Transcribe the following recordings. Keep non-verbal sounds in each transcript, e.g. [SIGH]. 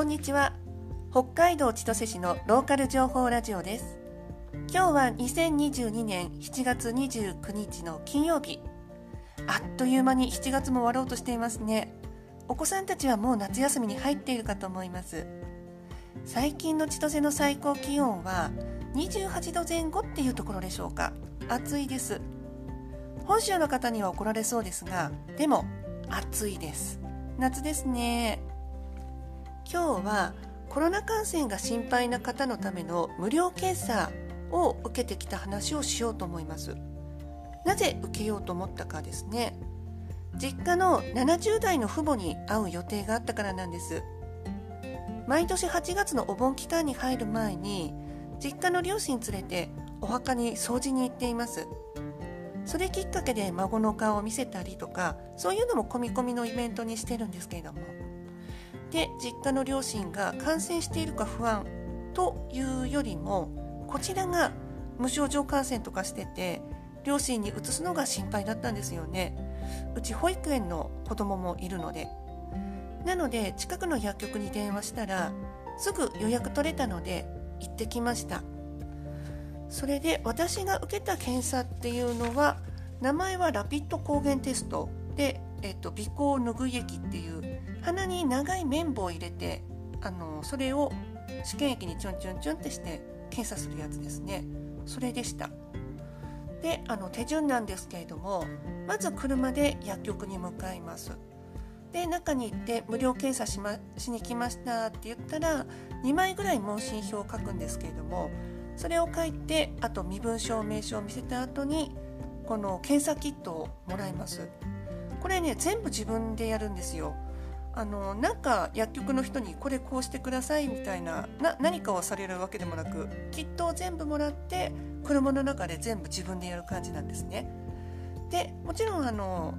こんにちは。北海道千歳市のローカル情報ラジオです。今日は2022年7月29日の金曜日。あっという間に7月も終わろうとしていますね。お子さんたちはもう夏休みに入っているかと思います。最近の千歳の最高気温は28度前後っていうところでしょうか。暑いです。本州の方には怒られそうですがでも暑いです。夏ですね。今日はコロナ感染が心配な方のための無料検査を受けてきた話をしようと思います。なぜ受けようと思ったかですね。実家の70代の父母に会う予定があったからなんです。毎年8月のお盆期間に入る前に実家の両親連れてお墓に掃除に行っています。それきっかけで孫の顔を見せたりとかそういうのも込み込みのイベントにしてるんですけれども。で実家の両親が感染しているか不安というよりもこちらが無症状感染とかしてて両親に移すのが心配だったんですよね。うち保育園の子供もいるので。なので近くの薬局に電話したらすぐ予約取れたので行ってきました。それで私が受けた検査っていうのは名前はラピッド抗原テストで、えっと、鼻孔拭い液っていう鼻に長い綿棒を入れてあのそれを試験液にチュンチュンチュンってして検査するやつですね。それでした。であの手順なんですけれどもまず車で薬局に向かいます。で中に行って無料検査し,、ま、しに来ましたって言ったら2枚ぐらい問診票を書くんですけれどもそれを書いてあと身分証明書を見せた後にこの検査キットをもらいます。これね全部自分でやるんですよ。あのなんか薬局の人にこれこうしてくださいみたいなな何かをされるわけでもなくキットを全部もらって車の中で全部自分でやる感じなんですね。でもちろんあの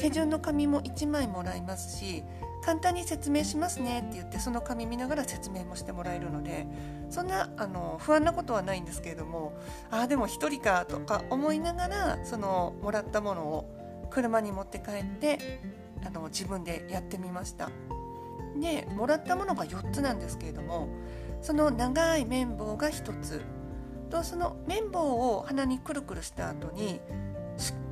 手順の紙も1枚もらいますし簡単に説明しますねって言ってその紙見ながら説明もしてもらえるのでそんなあの不安なことはないんですけれどもああでも1人かとか思いながらそのもらったものを車に持って帰ってあの自分でやってみました。でもらったものが4つなんですけれどもその長い綿棒が1つ。とその綿棒を鼻にくるくるした後に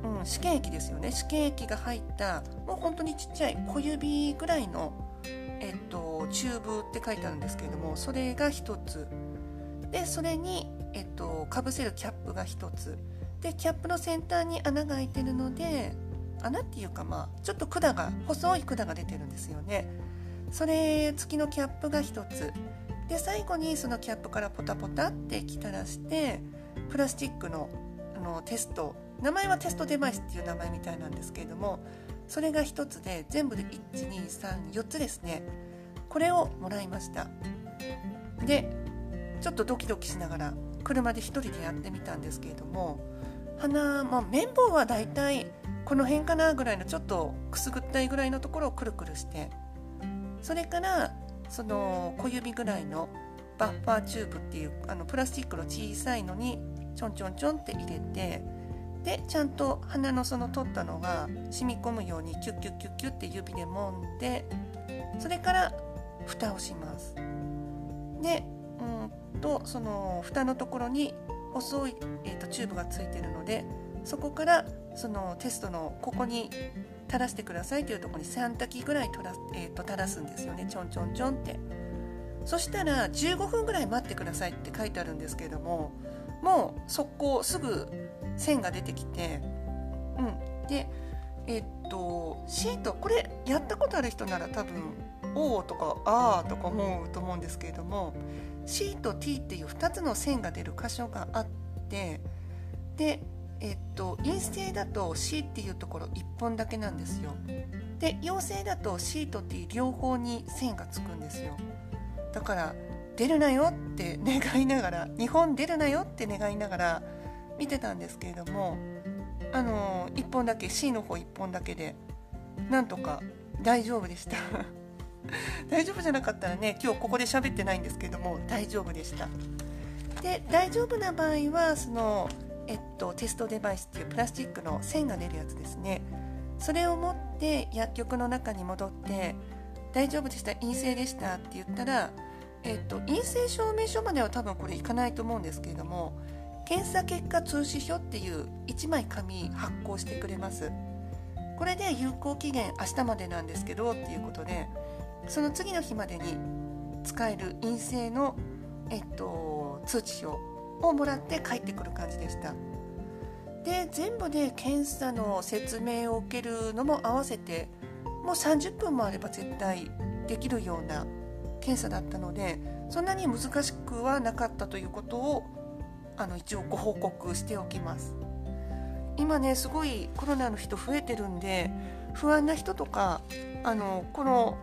うん、試験液ですよね。試験液が入ったもう本当にちっちゃい小指ぐらいの、えっと、チューブって書いてあるんですけれどもそれが1つ。でそれに、えっと、かぶせるキャップが1つ。でキャップの先端に穴が開いてるので穴っていうかまあちょっと管が細い管が出てるんですよね。それ付きのキャップが1つ。で最後にそのキャップからポタポタって液垂らしてプラスチックのあのテスト。名前はテストデバイスっていう名前みたいなんですけれどもそれが1つで全部で1234つですね。これをもらいました。でちょっとドキドキしながら車で1人でやってみたんですけれども鼻、まあ、綿棒はだいたいこの辺かなぐらいのちょっとくすぐったいぐらいのところをくるくるしてそれからその小指ぐらいのバッファーチューブっていうあのプラスチックの小さいのにちょんちょんちょんって入れてでちゃんと鼻のその取ったのが染み込むようにキュッキュッキュッキュッって指で揉んでそれから蓋をします。でうんとその蓋のところに細い、えーとチューブがついてるのでそこからそのテストのここに垂らしてくださいというところに3滴ぐらいら、えーと、垂らすんですよね。ちょんちょんちょんって。そしたら15分ぐらい待ってくださいって書いてあるんですけれどももう速攻すぐ線が出てきてうん。でえっ、とシートこれやったことある人なら多分「おお」とか「あー」とか思うと思うんですけれども C と T っていう2つの線が出る箇所があってでえっと、陰性だと C っていうところ1本だけなんですよ。で陽性だと C と T 両方に線がつくんですよ。だから出るなよって願いながら日本出るなよって願いながら見てたんですけれどもあの1本だけ C の方1本だけでなんとか大丈夫でした [LAUGHS] 大丈夫じゃなかったらね今日ここで喋ってないんですけれども大丈夫でしたで大丈夫な場合はそのえっと、テストデバイスっていうプラスチックの線が出るやつですね。それを持って薬局の中に戻って大丈夫でした陰性でしたって言ったら、えっと、陰性証明書までは多分これいかないと思うんですけれども検査結果通知書っていう1枚紙発行してくれます。これで有効期限明日までなんですけどっていうことでその次の日までに使える陰性の、えっと、通知書をもらって帰ってくる感じでした。で全部で検査の説明を受けるのも合わせてもう30分もあれば絶対できるような検査だったのでそんなに難しくはなかったということをあの一応ご報告しておきます。今ねすごいコロナの人増えてるんで不安な人とかあのこの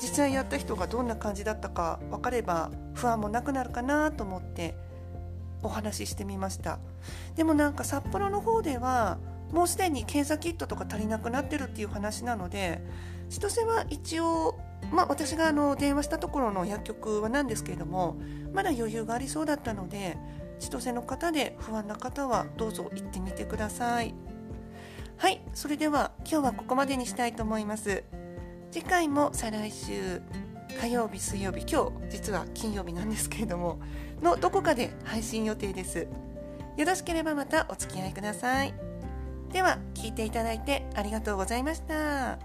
実際やった人がどんな感じだったか分かれば不安もなくなるかなと思ってお話ししてみました。でもなんか札幌の方ではもうすでに検査キットとか足りなくなってるっていう話なので千歳は一応まあ、私があの電話したところの薬局はなんですけれどもまだ余裕がありそうだったので千歳の方で不安な方はどうぞ行ってみてください。はいそれでは今日はここまでにしたいと思います。次回も再来週。火曜日水曜日今日実は金曜日なんですけれどものどこかで配信予定ですよろしければまたお付き合いくださいでは聞いていただいてありがとうございました。